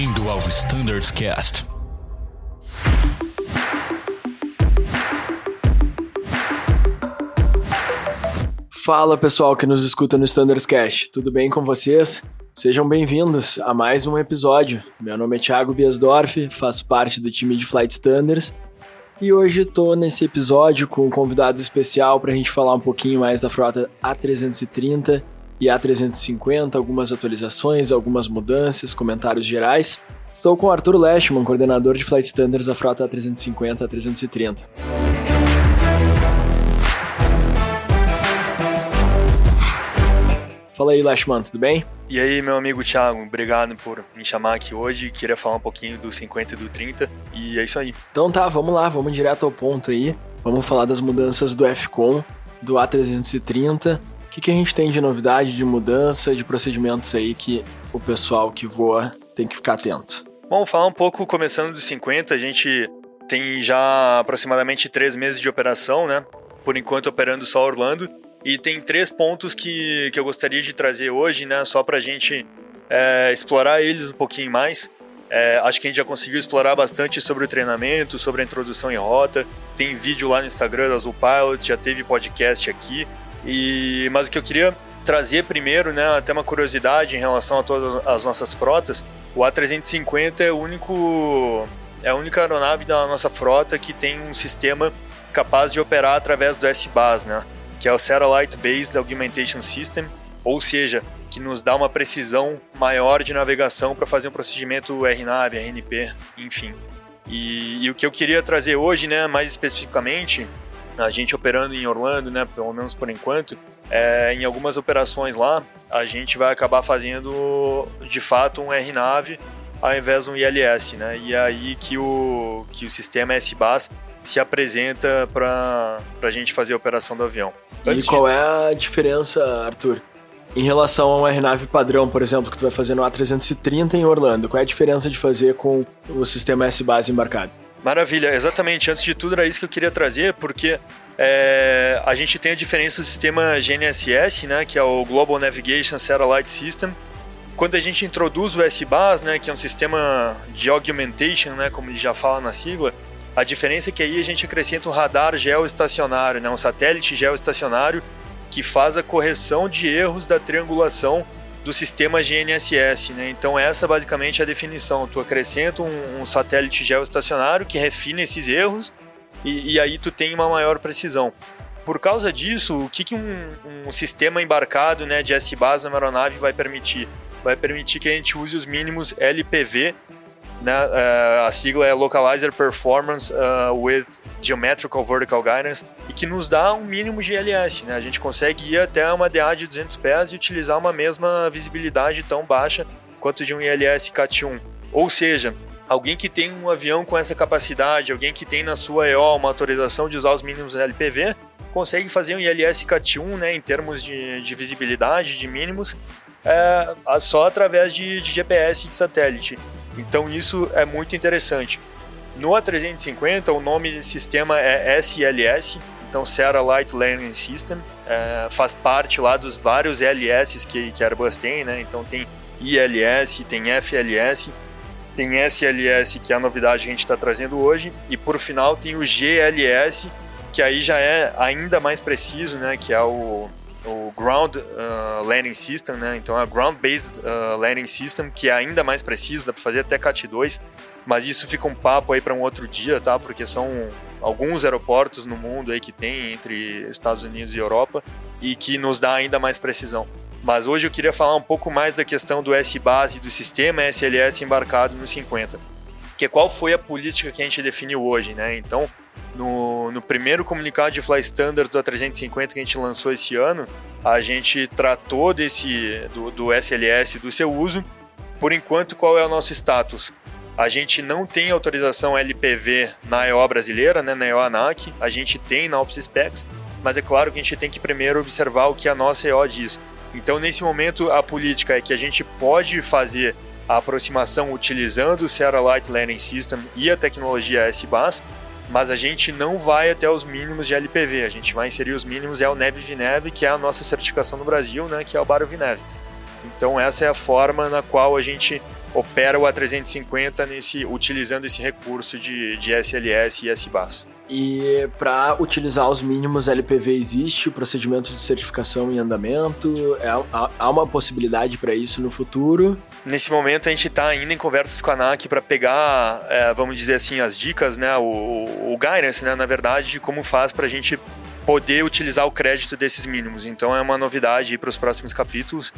Bem-vindo ao Standards Cast. Fala pessoal que nos escuta no Standards Cast, tudo bem com vocês? Sejam bem-vindos a mais um episódio. Meu nome é Thiago Biasdorf, faço parte do time de Flight Standards e hoje estou nesse episódio com um convidado especial para a gente falar um pouquinho mais da frota A330 e A350, algumas atualizações, algumas mudanças, comentários gerais. Estou com o Arthur Leschman, coordenador de Flight Standards da frota A350 A330. Fala aí, Lashman, tudo bem? E aí, meu amigo Thiago, obrigado por me chamar aqui hoje. Queria falar um pouquinho do 50 e do 30, e é isso aí. Então tá, vamos lá, vamos direto ao ponto aí. Vamos falar das mudanças do FCOM, do A330. O que, que a gente tem de novidade, de mudança, de procedimentos aí que o pessoal que voa tem que ficar atento? Bom, falar um pouco, começando do 50, a gente tem já aproximadamente três meses de operação, né? Por enquanto operando só Orlando. E tem três pontos que, que eu gostaria de trazer hoje, né? Só para a gente é, explorar eles um pouquinho mais. É, acho que a gente já conseguiu explorar bastante sobre o treinamento, sobre a introdução em rota. Tem vídeo lá no Instagram da Azul Pilot, já teve podcast aqui. E, mas o que eu queria trazer primeiro, né, até uma curiosidade em relação a todas as nossas frotas, o A350 é o único é a única aeronave da nossa frota que tem um sistema capaz de operar através do S-BAS, né? que é o Satellite Based Augmentation System, ou seja, que nos dá uma precisão maior de navegação para fazer um procedimento RNAV, RNP, enfim. E, e, o que eu queria trazer hoje, né, mais especificamente, a gente operando em Orlando, né, pelo menos por enquanto, é, em algumas operações lá, a gente vai acabar fazendo de fato um RNAV ao invés de um ILS, né? E é aí que o, que o sistema S-BAS se apresenta para a gente fazer a operação do avião. Antes e qual de... é a diferença, Arthur? Em relação ao RNAV padrão, por exemplo, que tu vai fazer no A330 em Orlando, qual é a diferença de fazer com o sistema S-Base embarcado? Maravilha, exatamente. Antes de tudo, era isso que eu queria trazer, porque é, a gente tem a diferença do sistema GNSS, né, que é o Global Navigation Satellite System. Quando a gente introduz o S-Base, né, que é um sistema de augmentation, né, como ele já fala na sigla, a diferença é que aí a gente acrescenta um radar geoestacionário, né? um satélite geoestacionário que faz a correção de erros da triangulação do sistema GNSS. Né? Então essa basicamente é a definição. Tu acrescenta um, um satélite geoestacionário que refina esses erros e, e, aí tu tem uma maior precisão. Por causa disso, o que, que um, um sistema embarcado né, de S-Base na aeronave vai permitir? Vai permitir que a gente use os mínimos LPV né? Uh, a sigla é Localizer Performance uh, with Geometrical Vertical Guidance e que nos dá um mínimo de LS. Né? A gente consegue ir até uma DA de 200 pés e utilizar uma mesma visibilidade tão baixa quanto de um ILS CAT-1. Ou seja, alguém que tem um avião com essa capacidade, alguém que tem na sua EO uma autorização de usar os mínimos LPV, consegue fazer um ILS CAT-1 né, em termos de, de visibilidade, de mínimos, é, só através de, de GPS de satélite. Então isso é muito interessante. No A350, o nome desse sistema é SLS, então Satellite Landing System, é, faz parte lá dos vários LS que, que a Airbus tem, né? Então tem ILS, tem FLS, tem SLS, que é a novidade que a gente está trazendo hoje, e por final tem o GLS, que aí já é ainda mais preciso, né? Que é o o Ground uh, Landing System, né? Então é Ground Based uh, Landing System, que é ainda mais preciso, dá para fazer até CAT 2, mas isso fica um papo aí para um outro dia, tá? Porque são alguns aeroportos no mundo aí que tem entre Estados Unidos e Europa e que nos dá ainda mais precisão. Mas hoje eu queria falar um pouco mais da questão do S-Base do sistema SLS embarcado no 50. Que qual foi a política que a gente definiu hoje, né? Então, no, no primeiro comunicado de Fly Standard do A350 que a gente lançou esse ano, a gente tratou desse do, do SLS do seu uso. Por enquanto, qual é o nosso status? A gente não tem autorização LPV na EO brasileira, né, na EO ANAC, a gente tem na Ops Specs, mas é claro que a gente tem que primeiro observar o que a nossa EO diz. Então, nesse momento, a política é que a gente pode fazer a aproximação utilizando o Satellite Landing System e a tecnologia S-BAS, mas a gente não vai até os mínimos de LPV, a gente vai inserir os mínimos é o Neve Vineve, que é a nossa certificação no Brasil, né, que é o Baro Vineve. Então essa é a forma na qual a gente opera o A350 nesse, utilizando esse recurso de, de SLS e SBAS. E para utilizar os mínimos LPV existe o procedimento de certificação em andamento? É, há uma possibilidade para isso no futuro? Nesse momento a gente está ainda em conversas com a ANAC para pegar, é, vamos dizer assim, as dicas, né, o, o guidance, né, na verdade, de como faz para a gente poder utilizar o crédito desses mínimos. Então é uma novidade para os próximos capítulos.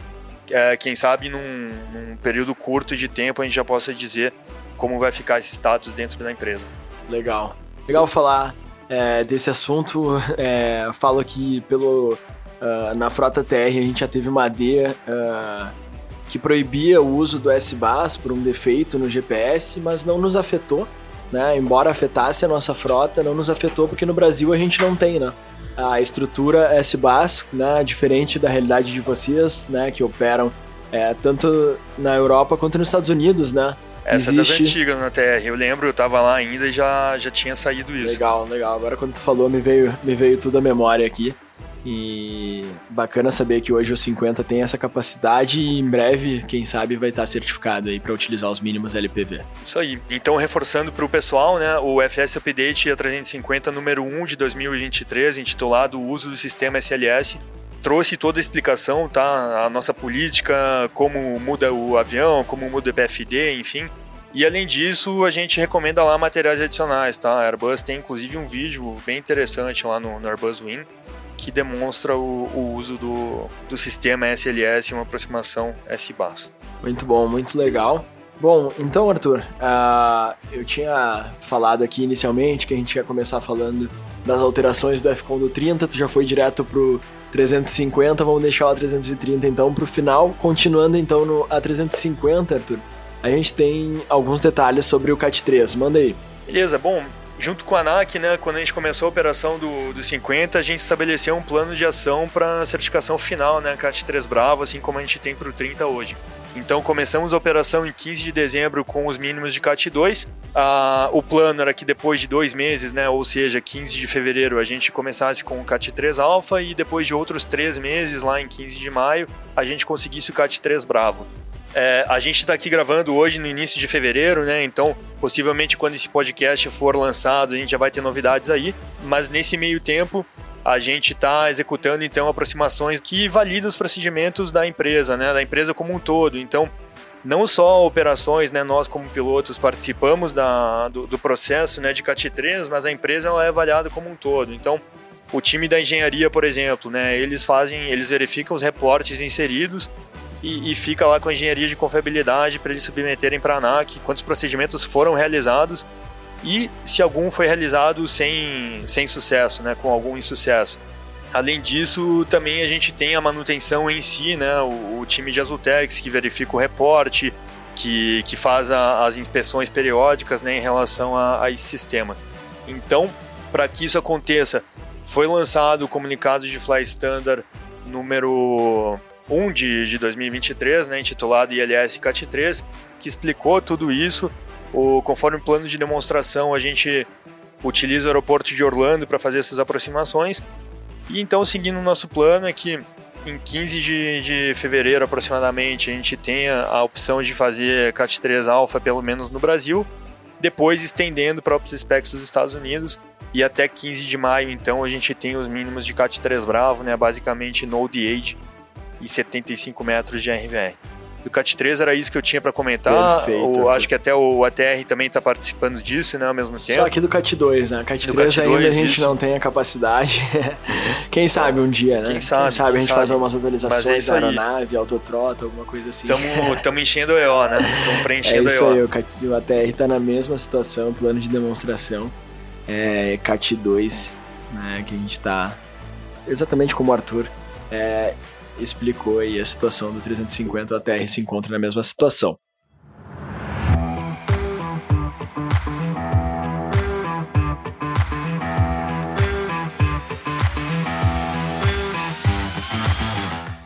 É, quem sabe num, num período curto de tempo a gente já possa dizer como vai ficar esse status dentro da empresa. Legal. Legal falar é, desse assunto. É, falo aqui pelo. Uh, na frota TR a gente já teve uma AD uh, que proibia o uso do S-Bus por um defeito no GPS, mas não nos afetou. Né? Embora afetasse a nossa frota, não nos afetou porque no Brasil a gente não tem, né? A estrutura S-Bus, né? Diferente da realidade de vocês, né? Que operam é, tanto na Europa quanto nos Estados Unidos, né? Essa Existe... é das antigas na TR. Eu lembro, eu tava lá ainda e já, já tinha saído isso. Legal, legal. Agora quando tu falou, me veio, me veio tudo à memória aqui. E bacana saber que hoje o 50 tem essa capacidade e em breve, quem sabe, vai estar certificado aí para utilizar os mínimos LPV. Isso aí. Então, reforçando para o pessoal, né, o FS Update a 350 número 1 de 2023, intitulado O uso do sistema SLS, trouxe toda a explicação, tá? A nossa política, como muda o avião, como muda o PFD, enfim. E além disso, a gente recomenda lá materiais adicionais, tá? A Airbus tem inclusive um vídeo bem interessante lá no, no Airbus Win que demonstra o, o uso do, do sistema SLS e uma aproximação S-BAS. Muito bom, muito legal. Bom, então, Arthur, uh, eu tinha falado aqui inicialmente que a gente ia começar falando das alterações do FCON do 30, tu já foi direto pro 350, vamos deixar o A330 então pro final. Continuando então no A350, Arthur, a gente tem alguns detalhes sobre o CAT3, manda aí. Beleza, bom, junto com a ANAC, né, quando a gente começou a operação do, do 50, a gente estabeleceu um plano de ação para a certificação final, né, CAT3 Bravo, assim como a gente tem para o 30 hoje. Então começamos a operação em 15 de dezembro com os mínimos de CAT 2. Ah, o plano era que depois de dois meses, né, ou seja, 15 de fevereiro, a gente começasse com o CAT 3 Alpha e depois de outros três meses, lá em 15 de maio, a gente conseguisse o CAT 3 Bravo. É, a gente está aqui gravando hoje no início de fevereiro, né? Então, possivelmente quando esse podcast for lançado, a gente já vai ter novidades aí. Mas nesse meio tempo, a gente está executando então aproximações que validam os procedimentos da empresa, né, da empresa como um todo. Então, não só operações, né, nós como pilotos participamos da, do, do processo né, de CAT3, mas a empresa ela é avaliada como um todo. Então, o time da engenharia, por exemplo, né, eles fazem, eles verificam os reportes inseridos e, e fica lá com a engenharia de confiabilidade para eles submeterem para a ANAC quantos procedimentos foram realizados e se algum foi realizado sem, sem sucesso, né, com algum insucesso. Além disso, também a gente tem a manutenção em si, né, o, o time de Azultex que verifica o reporte, que, que faz a, as inspeções periódicas né, em relação a, a esse sistema. Então, para que isso aconteça, foi lançado o comunicado de Fly Standard número 1 de, de 2023, né, intitulado ILS CAT 3, que explicou tudo isso o, conforme o plano de demonstração, a gente utiliza o aeroporto de Orlando para fazer essas aproximações. E então, seguindo o nosso plano, é que em 15 de, de fevereiro aproximadamente a gente tenha a opção de fazer CAT 3 Alpha, pelo menos no Brasil, depois estendendo para os specs dos Estados Unidos. E até 15 de maio, então, a gente tem os mínimos de CAT 3 Bravo, né, basicamente Node Age e 75 metros de RVR do CAT 3 era isso que eu tinha para comentar. Perfeito. O, acho que até o ATR também está participando disso, né, ao mesmo tempo. Só aqui do CAT 2, né? CAT 3 ainda 2, a gente isso. não tem a capacidade. Quem sabe um dia, né? Quem sabe, quem sabe quem a gente sabe. faz umas atualizações é da aeronave, autotrota, alguma coisa assim. Estamos enchendo o EO, né? Estamos preenchendo é isso o EO. Aí, o, CAT, o ATR está na mesma situação, plano de demonstração. É CAT 2, né, que a gente está exatamente como o Arthur. É, explicou aí a situação do 350, a TR se encontra na mesma situação.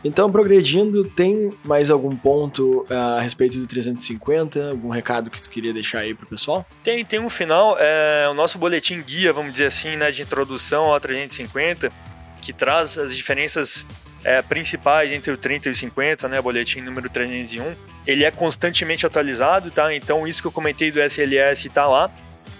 Então, progredindo, tem mais algum ponto uh, a respeito do 350? Algum recado que tu queria deixar aí pro pessoal? Tem, tem um final, é, o nosso boletim guia, vamos dizer assim, né, de introdução ao 350, que traz as diferenças é, principais entre o 30 e o 50, né, boletim número 301, ele é constantemente atualizado, tá? Então isso que eu comentei do SLS está lá.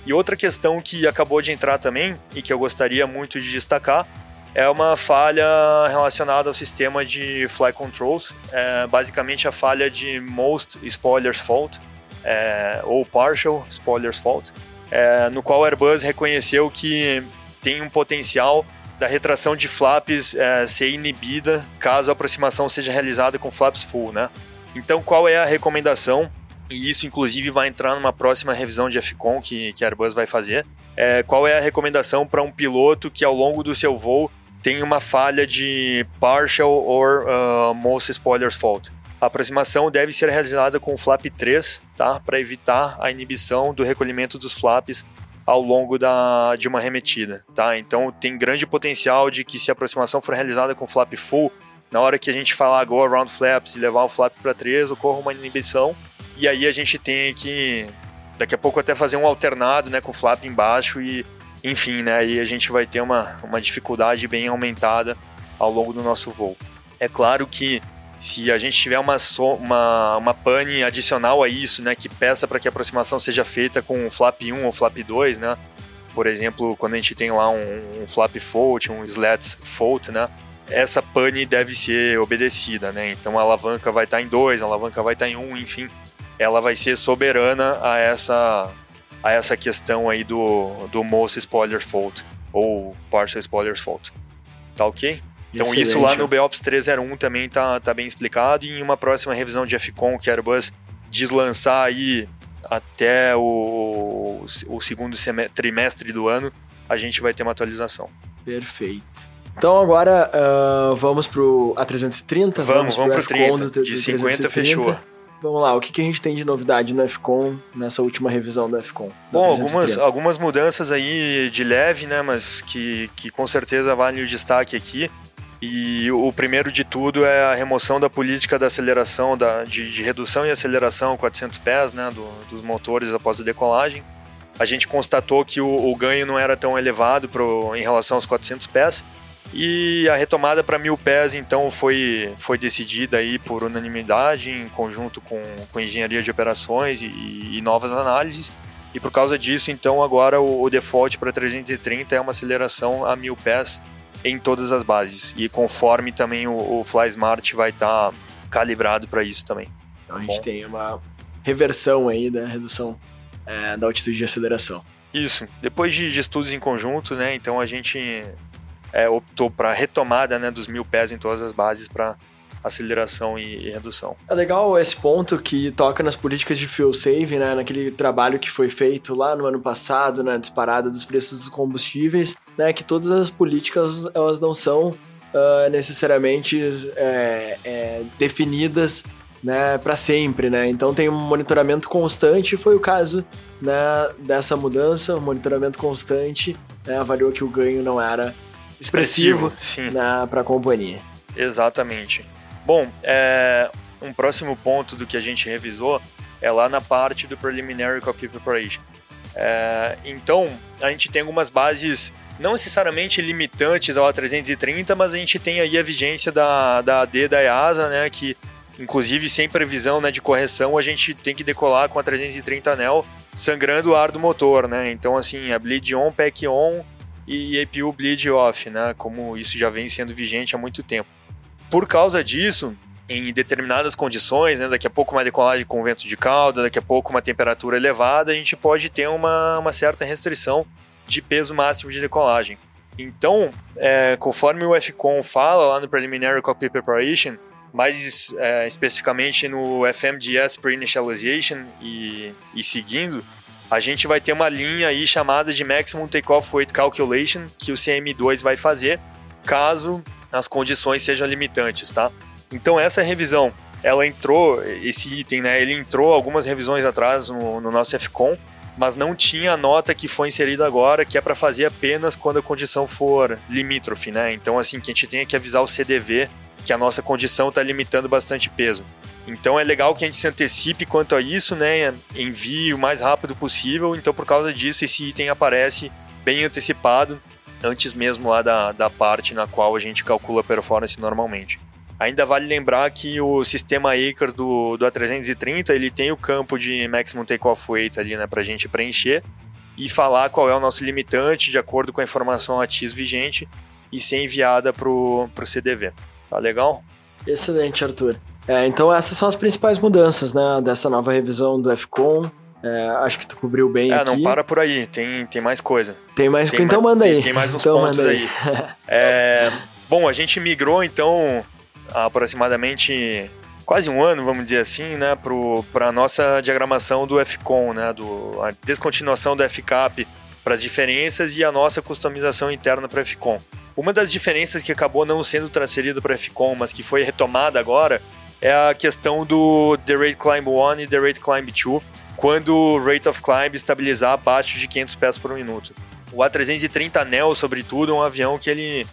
E outra questão que acabou de entrar também e que eu gostaria muito de destacar é uma falha relacionada ao sistema de fly controls, é basicamente a falha de most spoilers fault é, ou partial spoilers fault, é, no qual o Airbus reconheceu que tem um potencial da retração de flaps é, ser inibida caso a aproximação seja realizada com flaps full, né? Então, qual é a recomendação? E isso, inclusive, vai entrar numa próxima revisão de FCON que, que a Airbus vai fazer. É, qual é a recomendação para um piloto que, ao longo do seu voo, tem uma falha de partial or uh, most spoilers fault? A aproximação deve ser realizada com o flap 3, tá? Para evitar a inibição do recolhimento dos flaps ao longo da, de uma remetida, tá? Então tem grande potencial de que se a aproximação for realizada com flap full, na hora que a gente falar go around flaps e levar o flap para 3, ocorra uma inibição e aí a gente tem que daqui a pouco até fazer um alternado, né, com flap embaixo e enfim, né, aí a gente vai ter uma, uma dificuldade bem aumentada ao longo do nosso voo. É claro que se a gente tiver uma, so, uma, uma pane adicional a isso, né, que peça para que a aproximação seja feita com flap 1 ou flap 2, né, por exemplo, quando a gente tem lá um, um flap fault, um slats fault, né, essa pane deve ser obedecida, né, então a alavanca vai estar tá em 2, a alavanca vai estar tá em 1, um, enfim, ela vai ser soberana a essa, a essa questão aí do, do most spoiler fault, ou partial spoiler fault. Tá ok? Então Excelente. isso lá no BOPS 301 também tá, tá bem explicado e em uma próxima revisão de FCON que a Airbus deslançar aí até o, o segundo trimestre do ano, a gente vai ter uma atualização. Perfeito. Então agora uh, vamos pro A330? Vamos, vamos, vamos pro, pro 30. Do, de 50 fechou. Vamos lá, o que, que a gente tem de novidade no FCON, nessa última revisão do FCON? Bom, algumas, algumas mudanças aí de leve, né, mas que, que com certeza valem o destaque aqui. E o primeiro de tudo é a remoção da política da aceleração, da, de, de redução e aceleração a 400 pés né, do, dos motores após a decolagem. A gente constatou que o, o ganho não era tão elevado pro, em relação aos 400 pés e a retomada para mil pés então foi, foi decidida aí por unanimidade em conjunto com, com engenharia de operações e, e novas análises. E por causa disso, então agora o, o default para 330 é uma aceleração a mil pés em todas as bases. E conforme também o, o Fly Smart vai estar tá calibrado para isso também. Então a gente Bom. tem uma reversão aí da redução é, da altitude de aceleração. Isso. Depois de, de, estudos em conjunto, né? Então a gente é, optou para retomada né, dos mil pés em todas as bases para aceleração e, e, redução. É legal esse ponto que toca nas políticas de fuel save, né, naquele trabalho que foi feito lá no ano passado, na disparada dos preços dos combustíveis, né, que todas as políticas elas não são uh, necessariamente é, é, definidas né, para sempre, né? Então tem um monitoramento constante, foi o caso né, dessa mudança, um monitoramento constante né, avaliou que o ganho não era expressivo, expressivo né, para a companhia. Exatamente. Bom, é, um próximo ponto do que a gente revisou é lá na parte do Preliminary Copy Preparation. É, então, a gente tem algumas bases não necessariamente limitantes ao A330, mas a gente tem aí a vigência da, da AD da EASA, né, que inclusive sem previsão né, de correção, a gente tem que decolar com a 330 anel sangrando o ar do motor, né? Então, assim, a bleed on, pack on e APU bleed off, né? Como isso já vem sendo vigente há muito tempo. Por causa disso, em determinadas condições, né, daqui a pouco uma decolagem com vento de cauda, daqui a pouco uma temperatura elevada, a gente pode ter uma, uma certa restrição de peso máximo de decolagem. Então, é, conforme o FCON fala lá no Preliminary Cockpit Preparation, mais é, especificamente no FMGS Pre-Initialization e, e seguindo, a gente vai ter uma linha aí chamada de Maximum Takeoff Weight Calculation que o CM2 vai fazer caso as condições sejam limitantes, tá? Então essa revisão, ela entrou, esse item, né, ele entrou algumas revisões atrás no, no nosso FCON, mas não tinha a nota que foi inserida agora, que é para fazer apenas quando a condição for limítrofe, né? Então assim, que a gente tenha que avisar o CDV que a nossa condição está limitando bastante peso. Então é legal que a gente se antecipe quanto a isso, né? Envie o mais rápido possível. Então por causa disso esse item aparece bem antecipado antes mesmo lá da, da parte na qual a gente calcula a performance normalmente. Ainda vale lembrar que o sistema Acres do, do A330 ele tem o campo de maximum takeoff weight ali, né, para a gente preencher e falar qual é o nosso limitante de acordo com a informação ATIS vigente e ser enviada para o CDV. Tá legal? Excelente, Arthur. É, então essas são as principais mudanças né, dessa nova revisão do FCOM. É, acho que tu cobriu bem é, aqui. não para por aí, tem, tem mais coisa. Tem mais coisa, então manda aí. Tem, tem mais uns então pontos aí. aí. é, bom, a gente migrou então aproximadamente quase um ano, vamos dizer assim, né, para a nossa diagramação do FCON, né, do, a descontinuação do FCAP para as diferenças e a nossa customização interna para FCON. Uma das diferenças que acabou não sendo transferida para FCON, mas que foi retomada agora, é a questão do The Rate Climb 1 e The Rate Climb 2, quando o Rate of Climb estabilizar abaixo de 500 pés por minuto. O A330 Neo, sobretudo, é um avião que ele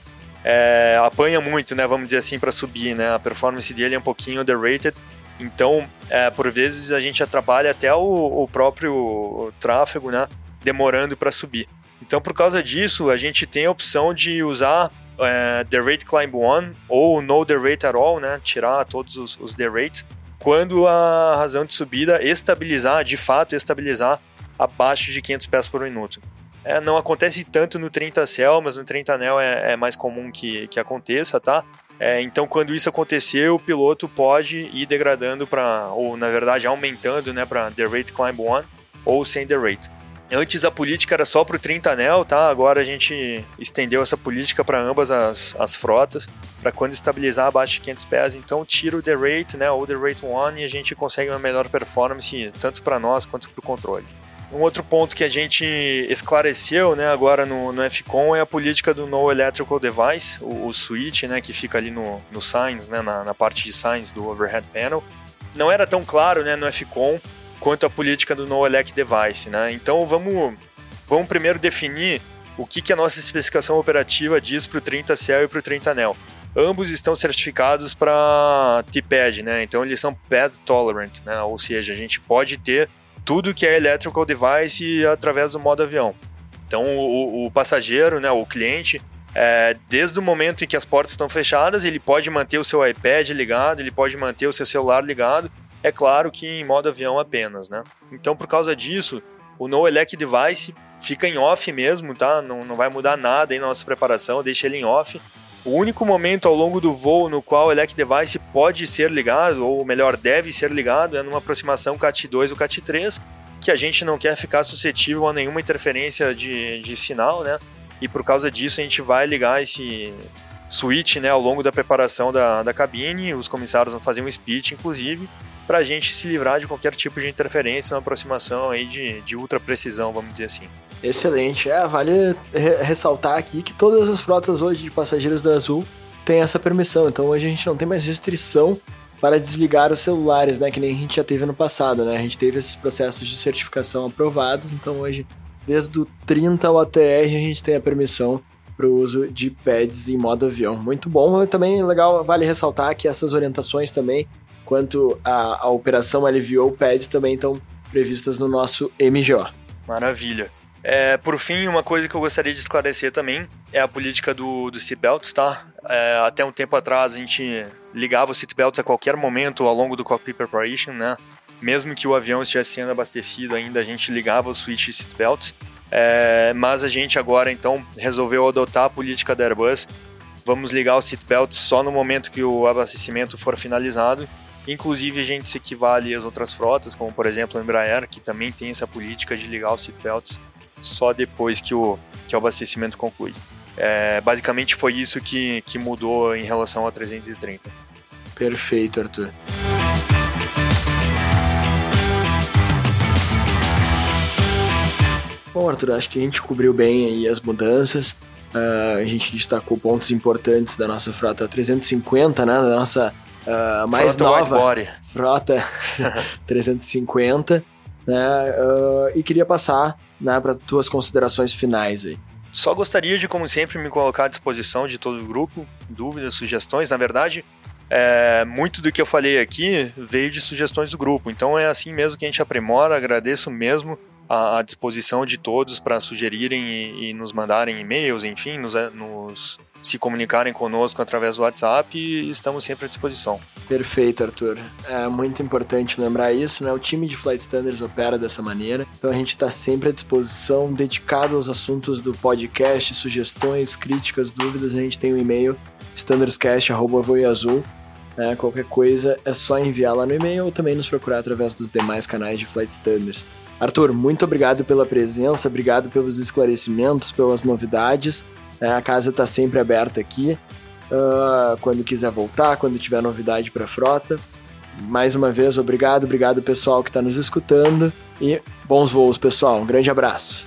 é, apanha muito, né, vamos dizer assim, para subir, né? A performance dele é um pouquinho underrated, então, é, por vezes a gente atrapalha até o, o próprio tráfego, né, demorando para subir. Então, por causa disso, a gente tem a opção de usar é, The Rate Climb 1 ou No The Rate at all, né, tirar todos os, os The Rates, quando a razão de subida estabilizar, de fato estabilizar abaixo de 500 pés por minuto. É, não acontece tanto no 30 Cell, mas no 30 Anel é, é mais comum que, que aconteça, tá? É, então, quando isso acontecer, o piloto pode ir degradando para, ou na verdade aumentando, né, para The Rate Climb 1 ou sem The Rate. Antes a política era só para o 30 anel, tá? Agora a gente estendeu essa política para ambas as, as frotas, para quando estabilizar abaixo de 500 pés. Então tira o The Rate, né, ou The Rate 1 e a gente consegue uma melhor performance tanto para nós quanto para o controle. Um outro ponto que a gente esclareceu né, agora no, no FCOM é a política do No Electrical Device, o, o switch né, que fica ali no, no signs, né, na, na parte de signs do overhead panel. Não era tão claro né, no FCOM quanto a política do No Elect Device. Né? Então vamos, vamos primeiro definir o que, que a nossa especificação operativa diz para o 30 Cell e para o 30 Anel. Ambos estão certificados para TPAD, né? então eles são PAD tolerant, né? ou seja, a gente pode ter tudo que é electrical device através do modo avião. Então, o, o passageiro, né, o cliente, é, desde o momento em que as portas estão fechadas, ele pode manter o seu iPad ligado, ele pode manter o seu celular ligado. É claro que em modo avião apenas, né? Então, por causa disso, o No Elect Device fica em off mesmo, tá? Não, não vai mudar nada na nossa preparação, deixa ele em off. O único momento ao longo do voo no qual o Elect Device pode ser ligado, ou melhor, deve ser ligado, é numa aproximação CAT2 ou CAT3, que a gente não quer ficar suscetível a nenhuma interferência de, de sinal, né? E por causa disso a gente vai ligar esse switch né, ao longo da preparação da, da cabine, os comissários vão fazer um speech, inclusive, para a gente se livrar de qualquer tipo de interferência, uma aproximação aí de, de ultra precisão, vamos dizer assim. Excelente. É, vale re ressaltar aqui que todas as frotas hoje de passageiros da Azul têm essa permissão. Então hoje a gente não tem mais restrição para desligar os celulares, né? Que nem a gente já teve no passado, né? A gente teve esses processos de certificação aprovados. Então hoje, desde o 30 ao ATR, a gente tem a permissão para o uso de pads em modo avião. Muito bom. Também legal, vale ressaltar que essas orientações também, quanto à, operação LVO pads, também estão previstas no nosso MGO. Maravilha. É, por fim, uma coisa que eu gostaria de esclarecer também é a política do, do seatbelts, tá? É, até um tempo atrás a gente ligava os seatbelts a qualquer momento ao longo do cockpit preparation, né? Mesmo que o avião estivesse sendo abastecido ainda, a gente ligava o switch seatbelts. É, mas a gente agora então resolveu adotar a política da Airbus. Vamos ligar os seatbelts só no momento que o abastecimento for finalizado. Inclusive a gente se equivale às outras frotas, como por exemplo a Embraer, que também tem essa política de ligar os seatbelts só depois que o, que o abastecimento conclui. É, basicamente foi isso que, que mudou em relação a 330. Perfeito, Arthur. Bom, Arthur, acho que a gente cobriu bem aí as mudanças. Uh, a gente destacou pontos importantes da nossa frota 350, né? Da nossa uh, mais frota nova frota 350. Né? Uh, e queria passar né, para tuas considerações finais aí. Só gostaria de, como sempre, me colocar à disposição de todo o grupo, dúvidas, sugestões. Na verdade, é, muito do que eu falei aqui veio de sugestões do grupo, então é assim mesmo que a gente aprimora. Agradeço mesmo à, disposição de todos para sugerirem e, e, nos mandarem e-mails, enfim, nos, é, nos se comunicarem conosco através do WhatsApp e estamos sempre à disposição. Perfeito, Arthur. É muito importante lembrar isso, né? O time de Flight Standards opera dessa maneira, então a gente está sempre à disposição, dedicado aos assuntos do podcast, sugestões, críticas, dúvidas. A gente tem o um e-mail standardscast.voiazul. Né? Qualquer coisa é só enviar lá no e-mail ou também nos procurar através dos demais canais de Flight Standards. Arthur, muito obrigado pela presença, obrigado pelos esclarecimentos, pelas novidades. É, a casa está sempre aberta aqui. Uh, quando quiser voltar, quando tiver novidade para a frota. Mais uma vez, obrigado, obrigado pessoal que está nos escutando e bons voos, pessoal. Um grande abraço.